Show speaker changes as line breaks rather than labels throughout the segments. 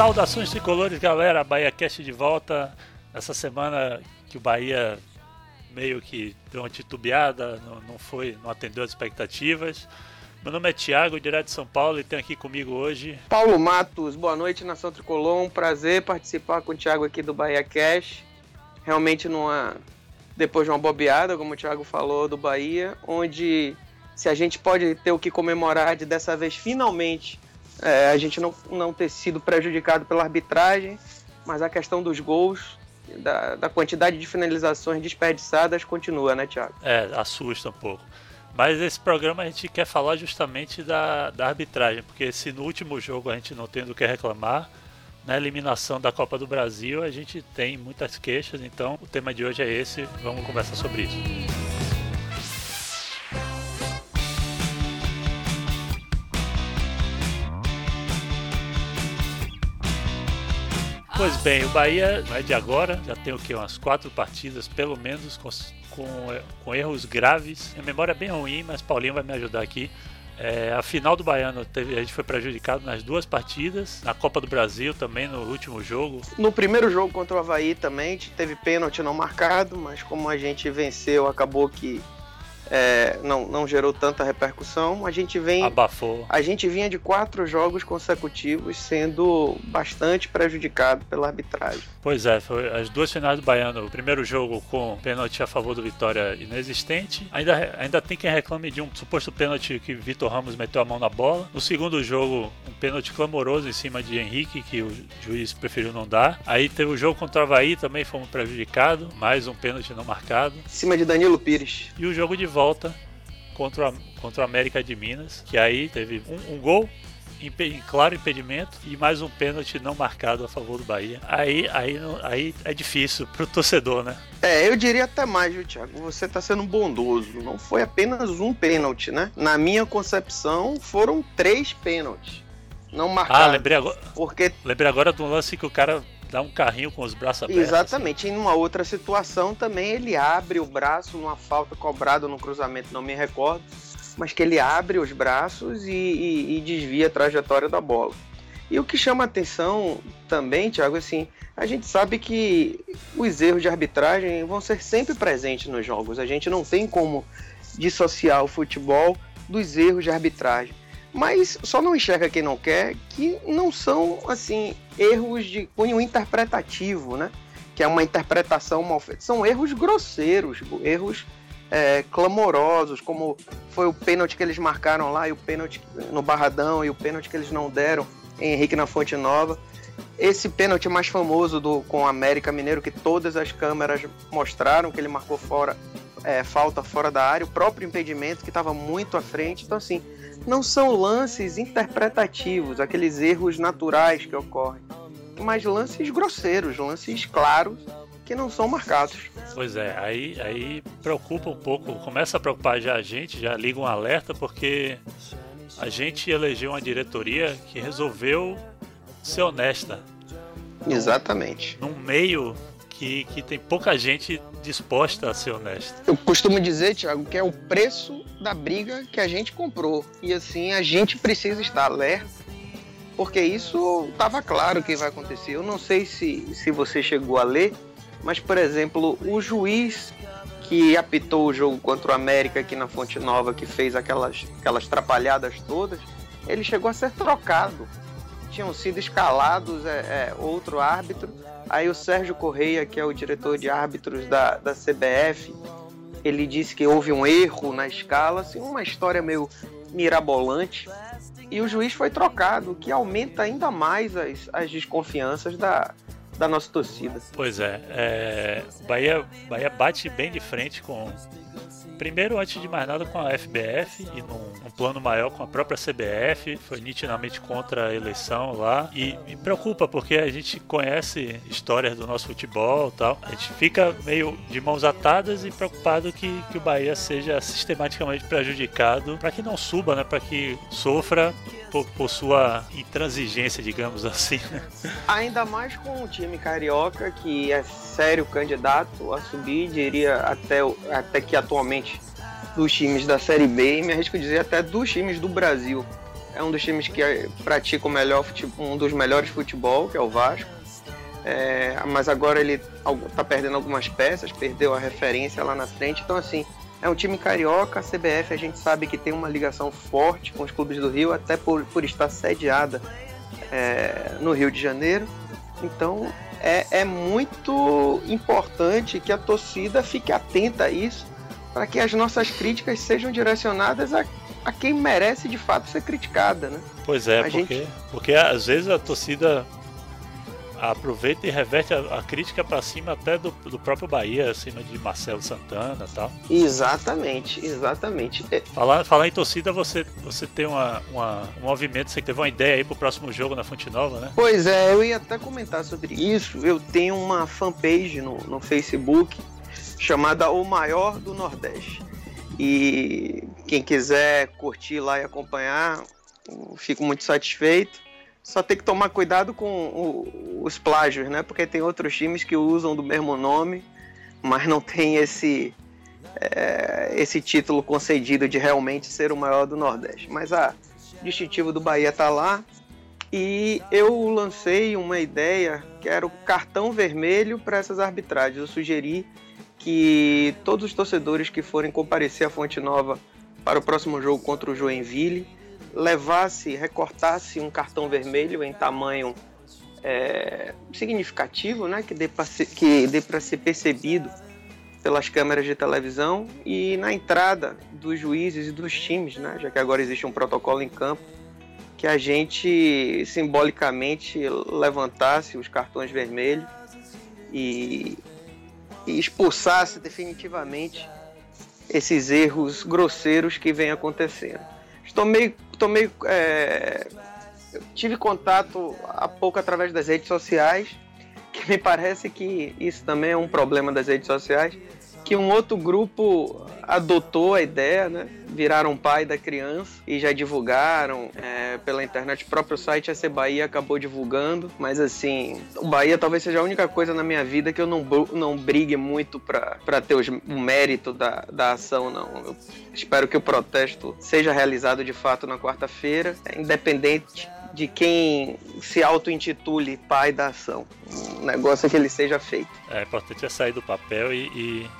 Saudações tricolores, galera. Bahia Cast de volta. Essa semana que o Bahia meio que deu uma titubeada, não, não foi, não atendeu as expectativas. Meu nome é Thiago, direto de São Paulo, e tem aqui comigo hoje.
Paulo Matos, boa noite, Nação Tricolor. Um prazer participar com o Thiago aqui do Bahia Cash. Realmente numa. Depois de uma bobeada, como o Thiago falou, do Bahia, onde se a gente pode ter o que comemorar de dessa vez finalmente é, a gente não, não ter sido prejudicado pela arbitragem, mas a questão dos gols, da, da quantidade de finalizações desperdiçadas continua, né, Thiago?
É, assusta um pouco. Mas esse programa a gente quer falar justamente da, da arbitragem, porque se no último jogo a gente não tem do que reclamar, na eliminação da Copa do Brasil a gente tem muitas queixas, então o tema de hoje é esse, vamos conversar sobre isso. Pois bem, o Bahia não é de agora, já tem o que? Umas quatro partidas, pelo menos, com, com, com erros graves. A memória é bem ruim, mas Paulinho vai me ajudar aqui. É, a final do Baiano teve, a gente foi prejudicado nas duas partidas, na Copa do Brasil também, no último jogo.
No primeiro jogo contra o Havaí também, teve pênalti não marcado, mas como a gente venceu, acabou que é, não, não gerou tanta repercussão. A gente vem.
Abafou.
A gente vinha de quatro jogos consecutivos sendo bastante prejudicado pela arbitragem.
Pois é, foi as duas finais do Baiano. O primeiro jogo com pênalti a favor do Vitória inexistente. Ainda, ainda tem quem reclame de um suposto pênalti que Vitor Ramos meteu a mão na bola. No segundo jogo, um pênalti clamoroso em cima de Henrique, que o juiz preferiu não dar. Aí teve o jogo contra o Havaí, também fomos prejudicados. Mais um pênalti não marcado.
Em cima de Danilo Pires.
E o jogo de volta contra, contra o América de Minas, que aí teve um, um gol em claro impedimento e mais um pênalti não marcado a favor do Bahia. Aí, aí, aí é difícil pro torcedor, né?
É, eu diria até mais, viu, Thiago? Você tá sendo bondoso. Não foi apenas um pênalti, né? Na minha concepção, foram três pênaltis. Não marcados.
Ah, lembrei agora. Porque... Lembrei agora do lance que o cara dá um carrinho com os braços abertos.
Exatamente. Assim. Em uma outra situação também ele abre o braço numa falta cobrada no cruzamento, não me recordo, mas que ele abre os braços e, e, e desvia a trajetória da bola. E o que chama atenção também, Thiago, assim, a gente sabe que os erros de arbitragem vão ser sempre presentes nos jogos. A gente não tem como dissociar o futebol dos erros de arbitragem. Mas só não enxerga quem não quer que não são assim erros de cunho interpretativo, né? Que é uma interpretação mal feita. São erros grosseiros, erros é, clamorosos, como foi o pênalti que eles marcaram lá e o pênalti no Barradão e o pênalti que eles não deram em Henrique na Fonte Nova. Esse pênalti mais famoso do com o América Mineiro que todas as câmeras mostraram que ele marcou fora é, falta fora da área, o próprio impedimento que estava muito à frente. Então assim, não são lances interpretativos, aqueles erros naturais que ocorrem, mas lances grosseiros, lances claros que não são marcados.
Pois é, aí, aí preocupa um pouco, começa a preocupar já a gente, já liga um alerta, porque a gente elegeu uma diretoria que resolveu ser honesta.
Exatamente.
Num meio que, que tem pouca gente disposta a ser honesta.
Eu costumo dizer, Thiago, que é o preço da briga que a gente comprou. E assim, a gente precisa estar alerta, porque isso estava claro que vai acontecer. Eu não sei se, se você chegou a ler, mas, por exemplo, o juiz que apitou o jogo contra o América aqui na Fonte Nova, que fez aquelas, aquelas trapalhadas todas, ele chegou a ser trocado. Tinham sido escalados é, é, outro árbitro Aí o Sérgio Correia, que é o diretor de árbitros da, da CBF, ele disse que houve um erro na escala, assim, uma história meio mirabolante. E o juiz foi trocado, o que aumenta ainda mais as, as desconfianças da, da nossa torcida.
Pois é, é Bahia, Bahia bate bem de frente com, Primeiro, antes de mais nada, com a FBF e num, num, plano maior com a própria CBF, foi nitidamente contra a eleição lá. E me preocupa porque a gente conhece histórias do nosso futebol e tal. A gente fica meio de mãos atadas e preocupado que, que o Bahia seja sistematicamente prejudicado para que não suba, né? Para que sofra por, por, sua intransigência, digamos assim.
Ainda mais com o time carioca, que é sério candidato a subir, diria até, até que atualmente dos times da Série B, e me arrisco dizer até dos times do Brasil. é um dos times que pratica o melhor, um dos melhores futebol, que é o Vasco. É, mas agora ele está perdendo algumas peças, perdeu a referência lá na frente. Então, assim, é um time carioca. A CBF a gente sabe que tem uma ligação forte com os clubes do Rio, até por, por estar sediada é, no Rio de Janeiro. Então, é, é muito importante que a torcida fique atenta a isso, para que as nossas críticas sejam direcionadas a, a quem merece de fato ser criticada, né?
Pois é, porque, gente... porque às vezes a torcida aproveita e reverte a, a crítica para cima até do, do, próprio Bahia, acima de Marcelo Santana e tal.
Exatamente, exatamente. É...
Falar, falar em torcida, você, você tem uma, uma, um movimento, você teve uma ideia aí pro próximo jogo na Fonte Nova, né?
Pois é, eu ia até comentar sobre isso. Eu tenho uma fanpage no, no Facebook chamada O Maior do Nordeste. E quem quiser curtir lá e acompanhar, fico muito satisfeito. Só tem que tomar cuidado com o, os plágios, né? Porque tem outros times que usam do mesmo nome, mas não tem esse é, esse título concedido de realmente ser o maior do Nordeste. Mas a distintivo do Bahia tá lá. E eu lancei uma ideia que era o cartão vermelho para essas arbitragens. Eu sugeri que todos os torcedores que forem comparecer à Fonte Nova para o próximo jogo contra o Joinville levasse, recortasse um cartão vermelho em tamanho é, significativo, né, que dê para ser, ser percebido pelas câmeras de televisão e na entrada dos juízes e dos times, né, já que agora existe um protocolo em campo, que a gente simbolicamente levantasse os cartões vermelhos e, e expulsasse definitivamente esses erros grosseiros que vêm acontecendo. Tô meio. É, tive contato há pouco através das redes sociais, que me parece que isso também é um problema das redes sociais, que um outro grupo adotou a ideia, né? Viraram pai da criança e já divulgaram é, pela internet. O próprio site AC Bahia acabou divulgando, mas assim, o Bahia talvez seja a única coisa na minha vida que eu não, não brigue muito para ter os, o mérito da, da ação, não. Eu espero que o protesto seja realizado de fato na quarta-feira, independente de quem se auto-intitule pai da ação. O negócio é que ele seja feito.
É importante é sair do papel e, e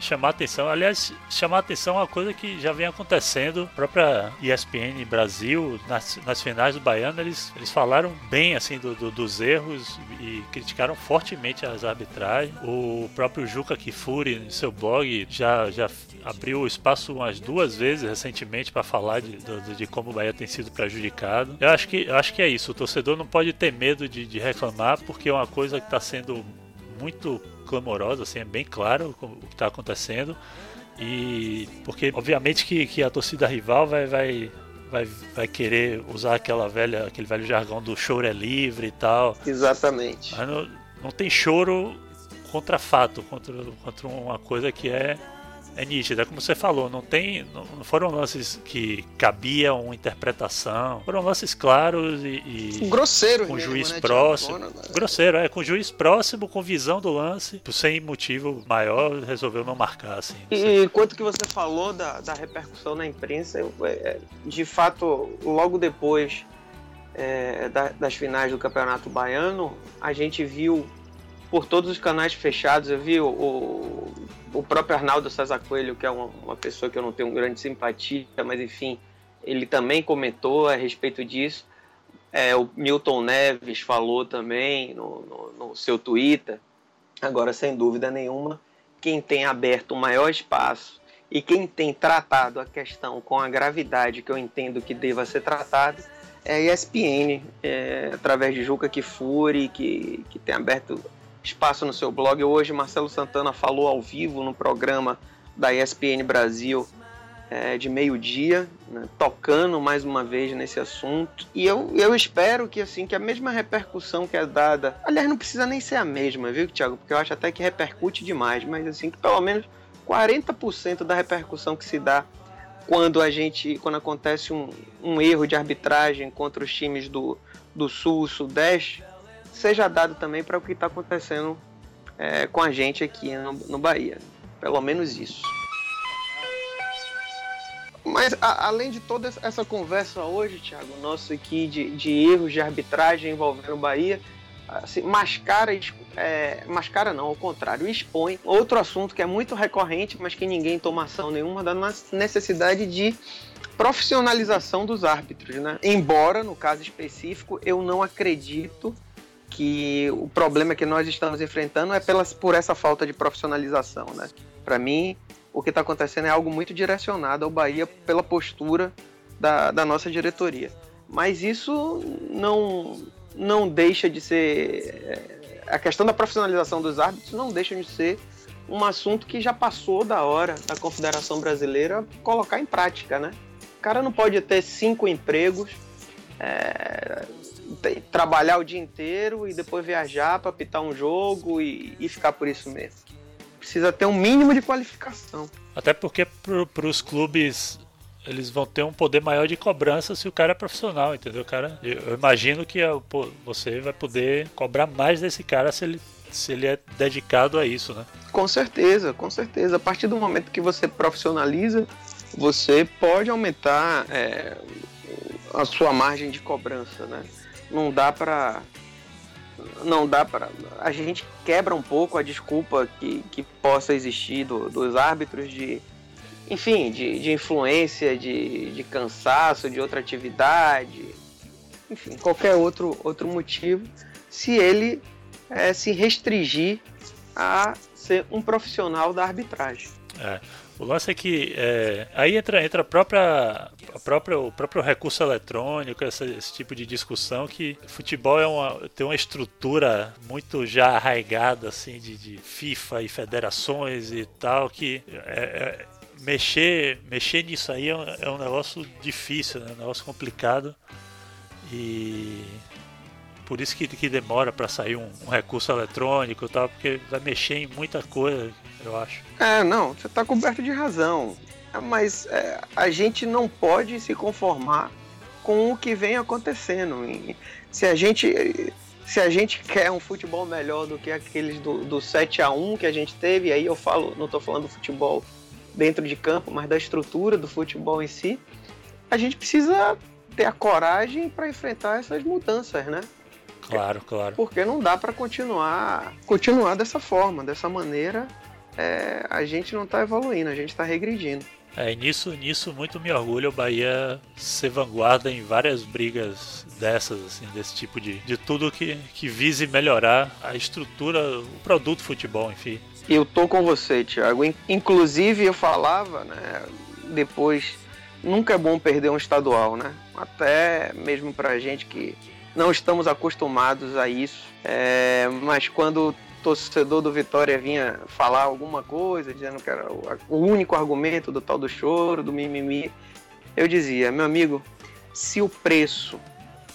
chamar atenção. Aliás, chamar atenção é uma coisa que já vem acontecendo. A própria ESPN Brasil, nas, nas finais do Baiano, eles, eles falaram bem assim do, do, dos erros e criticaram fortemente as arbitragens. O próprio Juca Kifuri, no seu blog, já, já abriu espaço umas duas vezes recentemente para falar de, de, de, como o Bahia tem sido prejudicado. Eu acho que, eu acho que é isso. O torcedor não pode ter medo de, de reclamar, porque é uma coisa que está sendo muito clamorosa, assim, é bem claro o que está acontecendo. E porque obviamente que, que a torcida rival vai, vai, vai, vai querer usar aquela velha, aquele velho jargão do choro é livre e tal.
Exatamente.
Mas não, não tem choro contra fato, contra, contra uma coisa que é é nítida, é como você falou, não tem, não foram lances que cabiam uma interpretação, foram lances claros e,
e grosseiro
com juiz né, próximo, né? grosseiro é, com juiz próximo, com visão do lance, sem motivo maior, resolveu não marcar assim.
Não e quanto que você falou da, da repercussão na imprensa, eu, é, de fato, logo depois é, da, das finais do Campeonato Baiano, a gente viu por todos os canais fechados, eu vi o, o próprio Arnaldo César Coelho, que é uma, uma, pessoa que eu não tenho grande simpatia, mas enfim, ele também comentou a respeito disso. É, o Milton Neves falou também no, no, no seu Twitter. Agora, sem dúvida nenhuma, quem tem aberto o maior espaço e quem tem tratado a questão com a gravidade que eu entendo que deva ser tratado é a ESPN, é, através de Juca Kifuri, que, que tem aberto espaço no seu blog. Hoje, Marcelo Santana falou ao vivo no programa da ESPN Brasil é, de meio-dia, né, tocando mais uma vez nesse assunto. E eu, eu espero que assim que a mesma repercussão que é dada, aliás, não precisa nem ser a mesma, viu, Thiago? Porque eu acho até que repercute demais, mas assim que pelo menos 40% da repercussão que se dá quando a gente, quando acontece um, um erro de arbitragem contra os times do, do Sul, Sudeste, seja dado também para o que está acontecendo é, com a gente aqui no, no Bahia. Pelo menos isso. Mas a, além de toda essa conversa hoje, Thiago, nosso aqui de, de erros de arbitragem envolvendo o Bahia, assim, mascara, é, mascara não, ao contrário, expõe outro assunto que é muito recorrente, mas que ninguém toma ação nenhuma, da necessidade de profissionalização dos árbitros, né? Embora, no caso específico, eu não acredito que o problema que nós estamos enfrentando é pelas, por essa falta de profissionalização, né? Para mim, o que está acontecendo é algo muito direcionado ao Bahia pela postura da, da nossa diretoria. Mas isso não, não deixa de ser. A questão da profissionalização dos árbitros não deixa de ser um assunto que já passou da hora da Confederação Brasileira colocar em prática, né? O cara não pode ter cinco empregos, é, trabalhar o dia inteiro e depois viajar para apitar um jogo e, e ficar por isso mesmo precisa ter um mínimo de qualificação.
Até porque para os clubes eles vão ter um poder maior de cobrança se o cara é profissional, entendeu? Cara, eu imagino que você vai poder cobrar mais desse cara se ele, se ele é dedicado a isso, né?
Com certeza, com certeza. A partir do momento que você profissionaliza, você pode aumentar é, a sua margem de cobrança, né? Não dá para não dá para. A gente quebra um pouco a desculpa que, que possa existir do, dos árbitros de. Enfim, de, de influência, de, de cansaço, de outra atividade, enfim, qualquer outro, outro motivo, se ele é, se restringir a ser um profissional da arbitragem.
É. O lance é que é, aí entra, entra a própria, a própria, o próprio recurso eletrônico, esse, tipo de discussão que futebol é uma, tem uma estrutura muito já arraigada assim de, de FIFA e federações e tal que é, é, mexer mexer nisso aí é um, é um negócio difícil, né? um negócio complicado e por isso que, que demora para sair um, um, recurso eletrônico e tal, porque vai mexer em muita coisa, eu acho.
É, não, você está coberto de razão. Mas é, a gente não pode se conformar com o que vem acontecendo. Se a gente, se a gente quer um futebol melhor do que aqueles do, do 7 a 1 que a gente teve, aí eu falo, não estou falando do futebol dentro de campo, mas da estrutura do futebol em si, a gente precisa ter a coragem para enfrentar essas mudanças, né?
Claro, claro.
Porque não dá para continuar, continuar dessa forma, dessa maneira. É, a gente não está evoluindo, a gente está regredindo.
É, e nisso, nisso muito me orgulho o Bahia ser vanguarda em várias brigas dessas, assim, desse tipo de, de tudo que, que vise melhorar a estrutura, o produto futebol, enfim.
Eu tô com você, Thiago. Inclusive eu falava, né, depois, nunca é bom perder um estadual, né? Até mesmo pra gente que não estamos acostumados a isso. É, mas quando o torcedor do Vitória vinha falar alguma coisa, dizendo que era o, único argumento do tal do choro, do mimimi, eu dizia, meu amigo, se o preço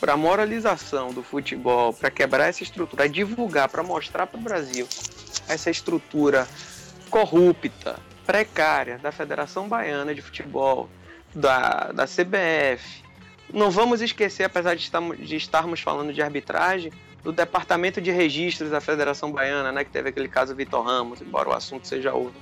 para a moralização do futebol, para quebrar essa estrutura, para divulgar, para mostrar para o Brasil essa estrutura corrupta, precária da Federação Baiana de Futebol, da, da CBF, não vamos esquecer, apesar de estarmos, de estarmos falando de arbitragem, do Departamento de Registros da Federação Baiana, né, que teve aquele caso Vitor Ramos, embora o assunto seja outro.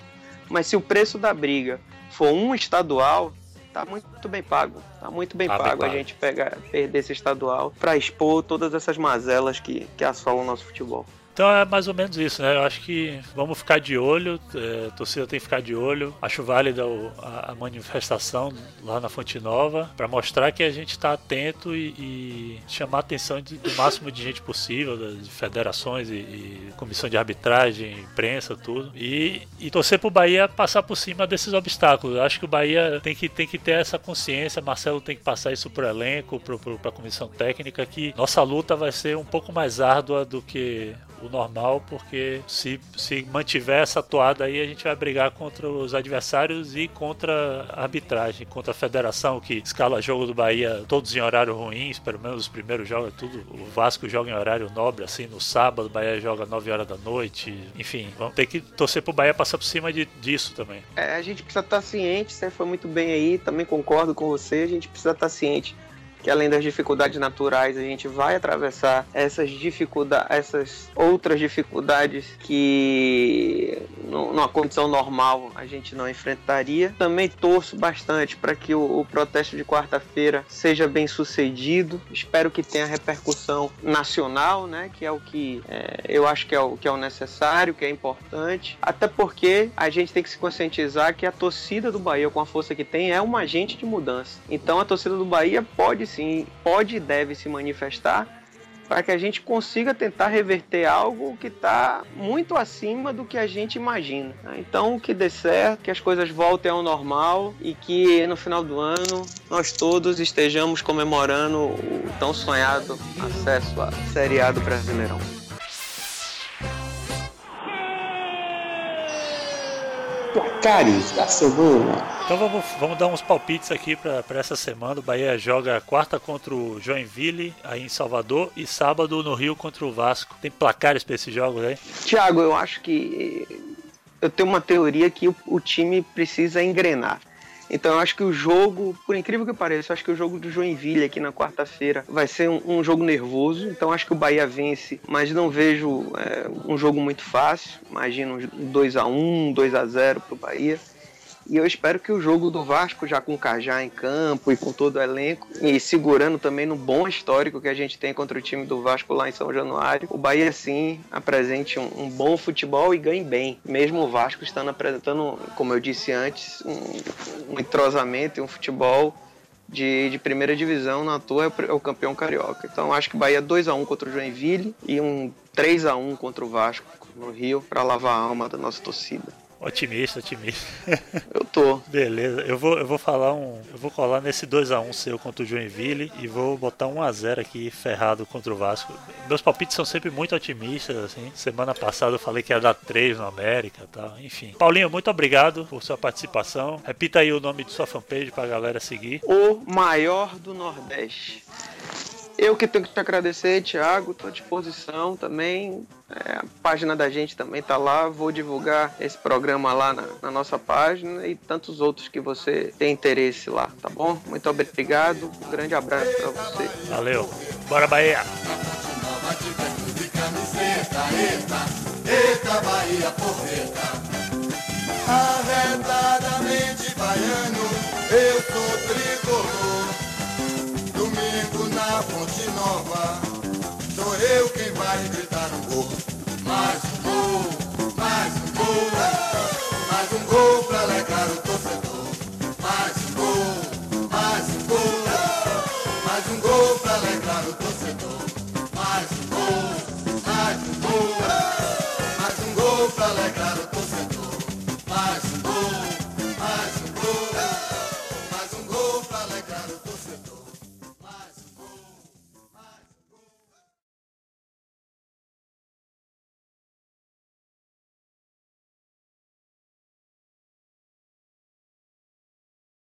Mas se o preço da briga for um estadual, tá muito bem pago. Tá muito bem, tá pago, bem a gente pegar, perder esse estadual para expor todas essas mazelas que, que assolam o nosso futebol.
Então é mais ou menos isso, né? Eu acho que vamos ficar de olho, é, a torcida tem que ficar de olho. Acho válida a, manifestação lá na Fonte Nova para mostrar que a gente está atento e, e, chamar a atenção de, do máximo de gente possível, de federações e, e comissão de arbitragem, imprensa, tudo. E, e torcer para o Bahia passar por cima desses obstáculos. Eu acho que o Bahia tem que, tem que ter essa consciência, Marcelo tem que passar isso para o elenco, para a comissão técnica, que nossa luta vai ser um pouco mais árdua do que o normal, porque se, se mantiver essa toada aí, a gente vai brigar contra os adversários e contra a arbitragem, contra a federação que escala jogo do Bahia todos em horário ruins, pelo menos os primeiros jogos, é tudo. O Vasco joga em horário nobre, assim, no sábado, o Bahia joga 9 horas da noite, enfim, vamos ter que torcer pro Bahia passar por cima de, disso também.
É, a gente precisa estar ciente, você foi muito bem aí, também concordo com você, a gente precisa estar ciente que além das dificuldades naturais, a gente vai atravessar essas dificuldades, essas outras dificuldades que numa condição normal a gente não enfrentaria. Também torço bastante para que o, o protesto de quarta-feira seja bem sucedido. Espero que tenha repercussão nacional, né? Que é o que é, eu acho que é o que é o necessário, que é importante. Até porque a gente tem que se conscientizar que a torcida do Bahia, com a força que tem, é um agente de mudança. Então a torcida do Bahia pode sim, pode e deve se manifestar para que a gente consiga tentar reverter algo que está muito acima do que a gente imagina. Né? Então, que dê certo, que as coisas voltem ao normal e que no final do ano nós todos estejamos comemorando o tão sonhado acesso à Série A do Brasileirão.
Da semana.
Então vamos, vamos dar uns palpites aqui para essa semana. O Bahia joga quarta contra o Joinville, aí em Salvador, e sábado no Rio contra o Vasco. Tem placares para esses jogos aí?
Tiago, eu acho que eu tenho uma teoria que o, o time precisa engrenar. Então eu acho que o jogo, por incrível que pareça, eu acho que o jogo do Joinville aqui na quarta-feira vai ser um, um, jogo nervoso. Então acho que o Bahia vence, mas não vejo é, um jogo muito fácil. Imagino um 2 a 1 2 a 0 para o Bahia. E eu espero que o jogo do Vasco, já com o Cajá em campo e com todo o elenco, e segurando também no bom histórico que a gente tem contra o time do Vasco lá em São Januário, o Bahia sim apresente um, um bom futebol e ganhe bem. Mesmo o Vasco estando apresentando, como eu disse antes, um, um entrosamento e um futebol de, de, primeira divisão na toa é o campeão carioca. Então acho que Bahia 2 a 1 contra o Joinville e um 3 a 1 contra o Vasco no Rio para lavar a alma da nossa torcida.
Otimista, otimista.
Eu tô.
Beleza, eu vou, eu vou falar um. Eu vou colar nesse 2x1 seu contra o Joinville e vou botar 1x0 aqui ferrado contra o Vasco. Meus palpites são sempre muito otimistas, assim. Semana passada eu falei que ia dar 3 no América e tal. Enfim. Paulinho, muito obrigado por sua participação. Repita aí o nome de sua fanpage pra galera seguir.
O maior do Nordeste. Eu que tenho que te agradecer, Thiago, estou à disposição também. É, a página da gente também está lá. Vou divulgar esse programa lá na, na, nossa página e tantos outros que você tem interesse lá, tá bom? Muito obrigado, um grande abraço para você.
Valeu, bora Bahia! Eita, Bahia porreta Arretadamente baiano, eu sou tricolor Ponte Nova. Sou eu quem vai gritar no gol. Mas